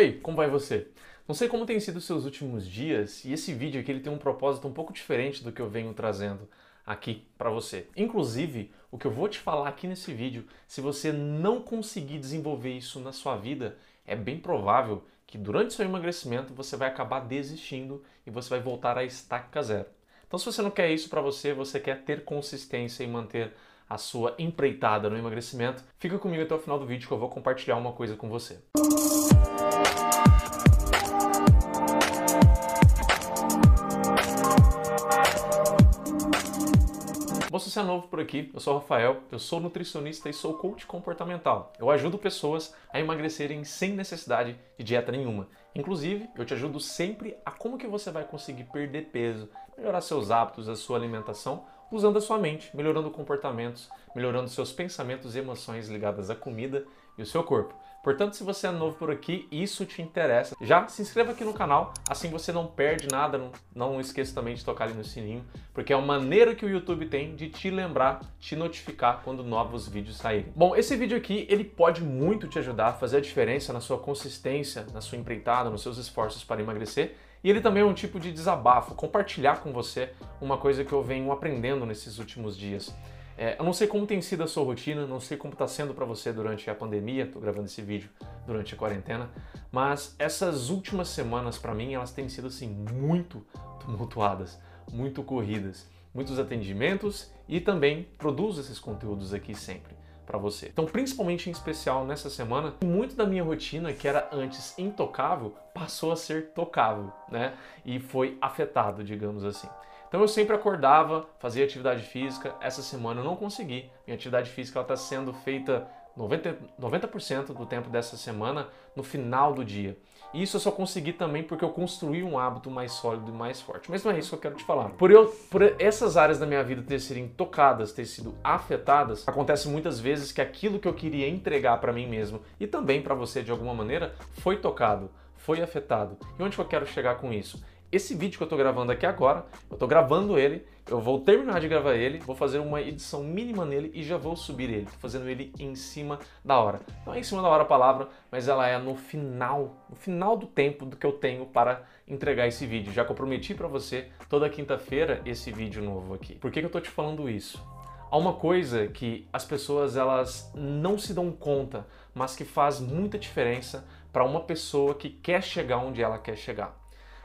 Oi, como vai você? Não sei como tem sido os seus últimos dias e esse vídeo aqui ele tem um propósito um pouco diferente do que eu venho trazendo aqui para você. Inclusive, o que eu vou te falar aqui nesse vídeo, se você não conseguir desenvolver isso na sua vida, é bem provável que durante seu emagrecimento você vai acabar desistindo e você vai voltar à estaca zero. Então, se você não quer isso para você, você quer ter consistência e manter a sua empreitada no emagrecimento, fica comigo até o final do vídeo que eu vou compartilhar uma coisa com você. Se você é novo por aqui, eu sou o Rafael, eu sou nutricionista e sou coach comportamental. Eu ajudo pessoas a emagrecerem sem necessidade de dieta nenhuma. Inclusive, eu te ajudo sempre a como que você vai conseguir perder peso, melhorar seus hábitos, a sua alimentação usando a sua mente, melhorando comportamentos, melhorando seus pensamentos e emoções ligadas à comida e o seu corpo. Portanto, se você é novo por aqui e isso te interessa, já se inscreva aqui no canal, assim você não perde nada, não, não esqueça também de tocar ali no sininho, porque é uma maneira que o YouTube tem de te lembrar, te notificar quando novos vídeos saírem. Bom, esse vídeo aqui, ele pode muito te ajudar a fazer a diferença na sua consistência, na sua empreitada, nos seus esforços para emagrecer, e ele também é um tipo de desabafo, compartilhar com você uma coisa que eu venho aprendendo nesses últimos dias. É, eu não sei como tem sido a sua rotina, não sei como está sendo para você durante a pandemia, estou gravando esse vídeo durante a quarentena, mas essas últimas semanas para mim elas têm sido assim muito tumultuadas, muito corridas, muitos atendimentos e também produzo esses conteúdos aqui sempre para você. Então, principalmente em especial nessa semana, muito da minha rotina, que era antes intocável, passou a ser tocável, né? E foi afetado, digamos assim. Então eu sempre acordava, fazia atividade física. Essa semana eu não consegui. Minha atividade física está sendo feita 90%, 90 do tempo dessa semana no final do dia. E isso eu só consegui também porque eu construí um hábito mais sólido e mais forte. Mas não é isso que eu quero te falar. Por, eu, por essas áreas da minha vida ter sido tocadas, ter sido afetadas, acontece muitas vezes que aquilo que eu queria entregar para mim mesmo e também para você de alguma maneira foi tocado, foi afetado. E onde eu quero chegar com isso? Esse vídeo que eu estou gravando aqui agora, eu estou gravando ele, eu vou terminar de gravar ele, vou fazer uma edição mínima nele e já vou subir ele. Estou fazendo ele em cima da hora. Não é em cima da hora a palavra, mas ela é no final, no final do tempo do que eu tenho para entregar esse vídeo. Já que eu prometi para você toda quinta-feira esse vídeo novo aqui. Por que, que eu estou te falando isso? Há uma coisa que as pessoas elas não se dão conta, mas que faz muita diferença para uma pessoa que quer chegar onde ela quer chegar.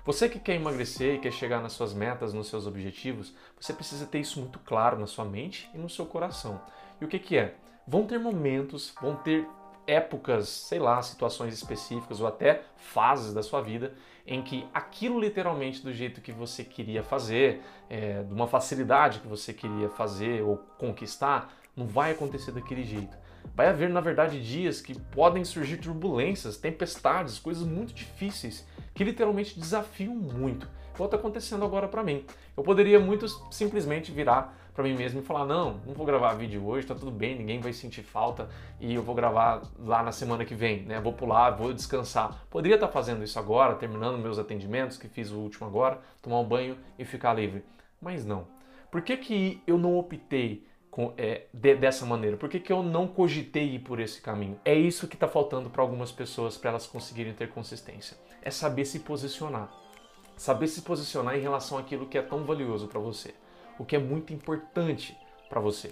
Você que quer emagrecer e quer chegar nas suas metas, nos seus objetivos, você precisa ter isso muito claro na sua mente e no seu coração. E o que, que é? Vão ter momentos, vão ter épocas, sei lá, situações específicas ou até fases da sua vida em que aquilo literalmente do jeito que você queria fazer, é, de uma facilidade que você queria fazer ou conquistar, não vai acontecer daquele jeito. Vai haver, na verdade, dias que podem surgir turbulências, tempestades, coisas muito difíceis que literalmente desafiam muito. Igual está acontecendo agora para mim. Eu poderia muito simplesmente virar para mim mesmo e falar: não, não vou gravar vídeo hoje, tá tudo bem, ninguém vai sentir falta e eu vou gravar lá na semana que vem, né? Vou pular, vou descansar. Poderia estar tá fazendo isso agora, terminando meus atendimentos, que fiz o último agora, tomar um banho e ficar livre. Mas não. Por que, que eu não optei com, é, de, dessa maneira? Por que, que eu não cogitei ir por esse caminho? É isso que está faltando para algumas pessoas para elas conseguirem ter consistência. É saber se posicionar. Saber se posicionar em relação àquilo que é tão valioso para você. O que é muito importante para você.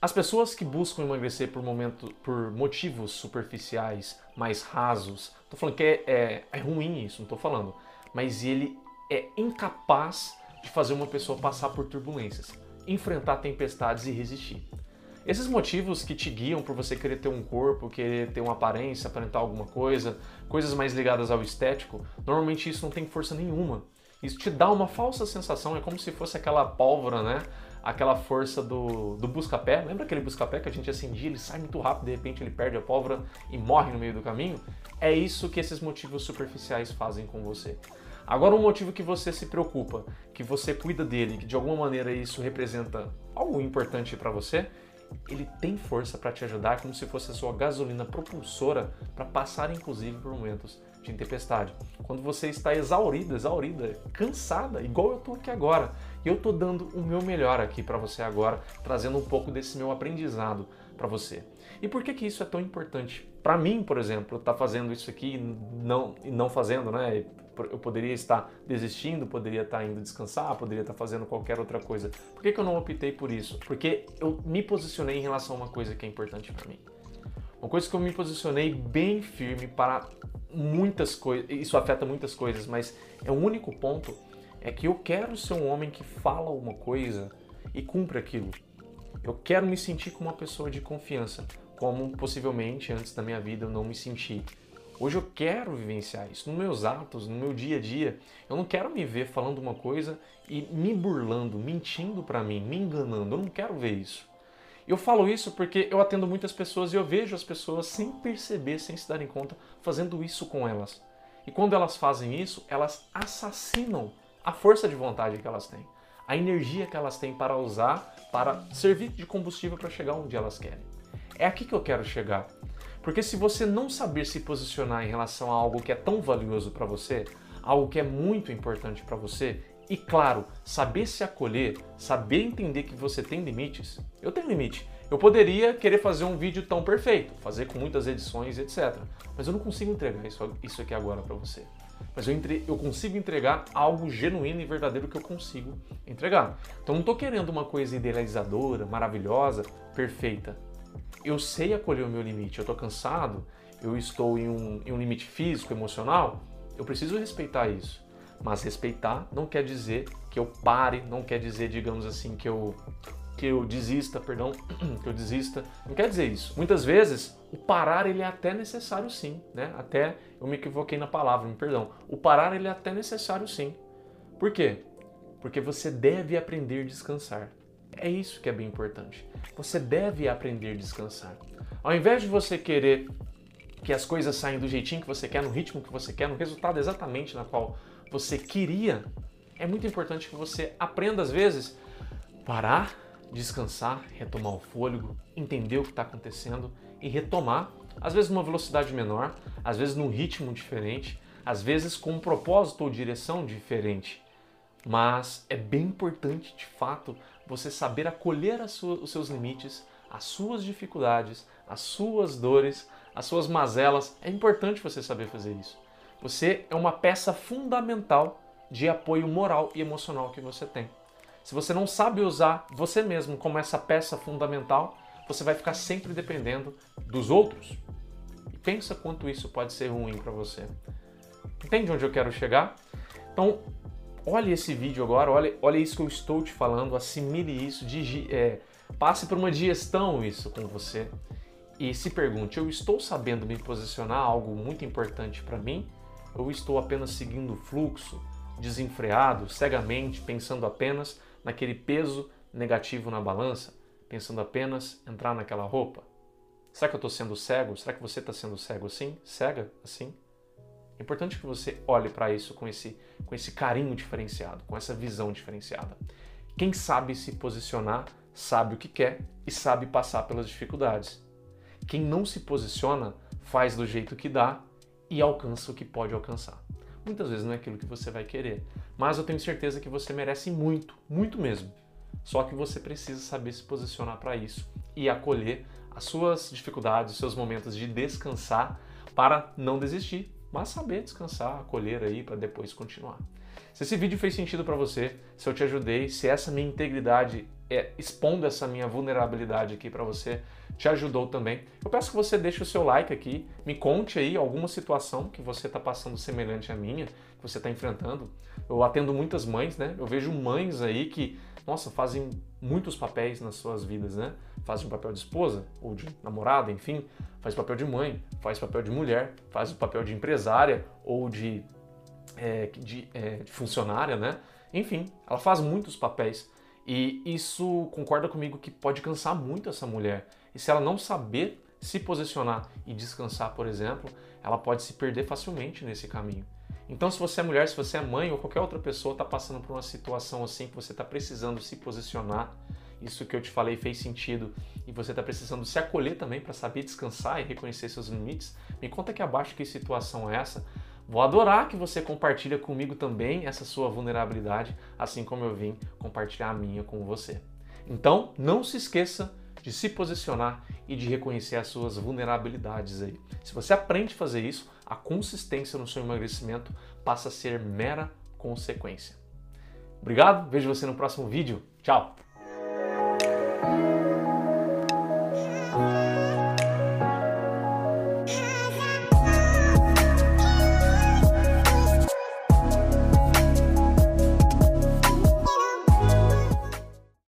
As pessoas que buscam emagrecer por, momento, por motivos superficiais, mais rasos, tô falando que é, é, é ruim isso, não tô falando, mas ele é incapaz de fazer uma pessoa passar por turbulências enfrentar tempestades e resistir. Esses motivos que te guiam por você querer ter um corpo, querer ter uma aparência, aparentar alguma coisa, coisas mais ligadas ao estético, normalmente isso não tem força nenhuma. Isso te dá uma falsa sensação, é como se fosse aquela pólvora, né? Aquela força do, do busca-pé. Lembra aquele busca-pé que a gente acendia, ele sai muito rápido, de repente ele perde a pólvora e morre no meio do caminho? É isso que esses motivos superficiais fazem com você. Agora, um motivo que você se preocupa, que você cuida dele, que de alguma maneira isso representa algo importante para você, ele tem força para te ajudar, como se fosse a sua gasolina propulsora para passar, inclusive, por momentos de tempestade. Quando você está exaurida, exaurida, cansada, igual eu estou aqui agora, e eu estou dando o meu melhor aqui para você agora, trazendo um pouco desse meu aprendizado para você. E por que que isso é tão importante para mim, por exemplo, estar tá fazendo isso aqui e não, e não fazendo, né? Eu poderia estar desistindo, poderia estar indo descansar, poderia estar fazendo qualquer outra coisa. Por que, que eu não optei por isso? Porque eu me posicionei em relação a uma coisa que é importante para mim. Uma coisa que eu me posicionei bem firme para muitas coisas, isso afeta muitas coisas, mas é o único ponto é que eu quero ser um homem que fala uma coisa e cumpre aquilo. Eu quero me sentir como uma pessoa de confiança, como possivelmente antes da minha vida eu não me senti. Hoje eu quero vivenciar isso nos meus atos, no meu dia a dia. Eu não quero me ver falando uma coisa e me burlando, mentindo para mim, me enganando. Eu não quero ver isso. Eu falo isso porque eu atendo muitas pessoas e eu vejo as pessoas sem perceber, sem se darem conta, fazendo isso com elas. E quando elas fazem isso, elas assassinam a força de vontade que elas têm, a energia que elas têm para usar, para servir de combustível para chegar onde elas querem. É aqui que eu quero chegar. Porque se você não saber se posicionar em relação a algo que é tão valioso para você, algo que é muito importante para você, e claro, saber se acolher, saber entender que você tem limites. Eu tenho limite. Eu poderia querer fazer um vídeo tão perfeito, fazer com muitas edições, etc. Mas eu não consigo entregar isso, isso aqui agora para você. Mas eu, entre, eu consigo entregar algo genuíno e verdadeiro que eu consigo entregar. Então não estou querendo uma coisa idealizadora, maravilhosa, perfeita. Eu sei acolher o meu limite. Eu estou cansado, eu estou em um, em um limite físico, emocional. Eu preciso respeitar isso. Mas respeitar não quer dizer que eu pare, não quer dizer, digamos assim, que eu que eu desista, perdão, que eu desista. Não quer dizer isso. Muitas vezes o parar ele é até necessário sim, né? Até eu me equivoquei na palavra, me perdão. O parar ele é até necessário sim. Por quê? Porque você deve aprender a descansar. É isso que é bem importante. Você deve aprender a descansar. Ao invés de você querer que as coisas saiam do jeitinho que você quer, no ritmo que você quer, no resultado exatamente na qual você queria, é muito importante que você aprenda às vezes parar, descansar, retomar o fôlego, entender o que está acontecendo e retomar, às vezes numa velocidade menor, às vezes num ritmo diferente, às vezes com um propósito ou direção diferente. Mas é bem importante, de fato, você saber acolher sua, os seus limites, as suas dificuldades, as suas dores, as suas mazelas. É importante você saber fazer isso. Você é uma peça fundamental de apoio moral e emocional que você tem. Se você não sabe usar você mesmo como essa peça fundamental, você vai ficar sempre dependendo dos outros. E pensa quanto isso pode ser ruim para você. Entende onde eu quero chegar? Então, olhe esse vídeo agora, olhe, olhe isso que eu estou te falando, assimile isso, digi, é, passe por uma digestão isso com você e se pergunte: eu estou sabendo me posicionar algo muito importante para mim? Ou estou apenas seguindo o fluxo, desenfreado, cegamente, pensando apenas naquele peso negativo na balança, pensando apenas entrar naquela roupa? Será que eu estou sendo cego? Será que você está sendo cego assim? Cega assim? É importante que você olhe para isso com esse, com esse carinho diferenciado, com essa visão diferenciada. Quem sabe se posicionar sabe o que quer e sabe passar pelas dificuldades. Quem não se posiciona faz do jeito que dá e alcança o que pode alcançar. Muitas vezes não é aquilo que você vai querer, mas eu tenho certeza que você merece muito, muito mesmo. Só que você precisa saber se posicionar para isso e acolher as suas dificuldades, os seus momentos de descansar para não desistir, mas saber descansar, acolher aí para depois continuar. Se esse vídeo fez sentido para você, se eu te ajudei, se essa minha integridade é, expondo essa minha vulnerabilidade aqui para você te ajudou também, eu peço que você deixe o seu like aqui, me conte aí alguma situação que você está passando semelhante à minha, que você está enfrentando. Eu atendo muitas mães, né? Eu vejo mães aí que, nossa, fazem muitos papéis nas suas vidas, né? Fazem o papel de esposa ou de namorada, enfim, faz papel de mãe, faz papel de mulher, faz o papel de empresária ou de, é, de, é, de funcionária, né? Enfim, ela faz muitos papéis. E isso concorda comigo que pode cansar muito essa mulher. E se ela não saber se posicionar e descansar, por exemplo, ela pode se perder facilmente nesse caminho. Então, se você é mulher, se você é mãe ou qualquer outra pessoa está passando por uma situação assim que você está precisando se posicionar, isso que eu te falei fez sentido e você está precisando se acolher também para saber descansar e reconhecer seus limites, me conta aqui abaixo que situação é essa Vou adorar que você compartilhe comigo também essa sua vulnerabilidade, assim como eu vim compartilhar a minha com você. Então, não se esqueça de se posicionar e de reconhecer as suas vulnerabilidades aí. Se você aprende a fazer isso, a consistência no seu emagrecimento passa a ser mera consequência. Obrigado, vejo você no próximo vídeo. Tchau! thank you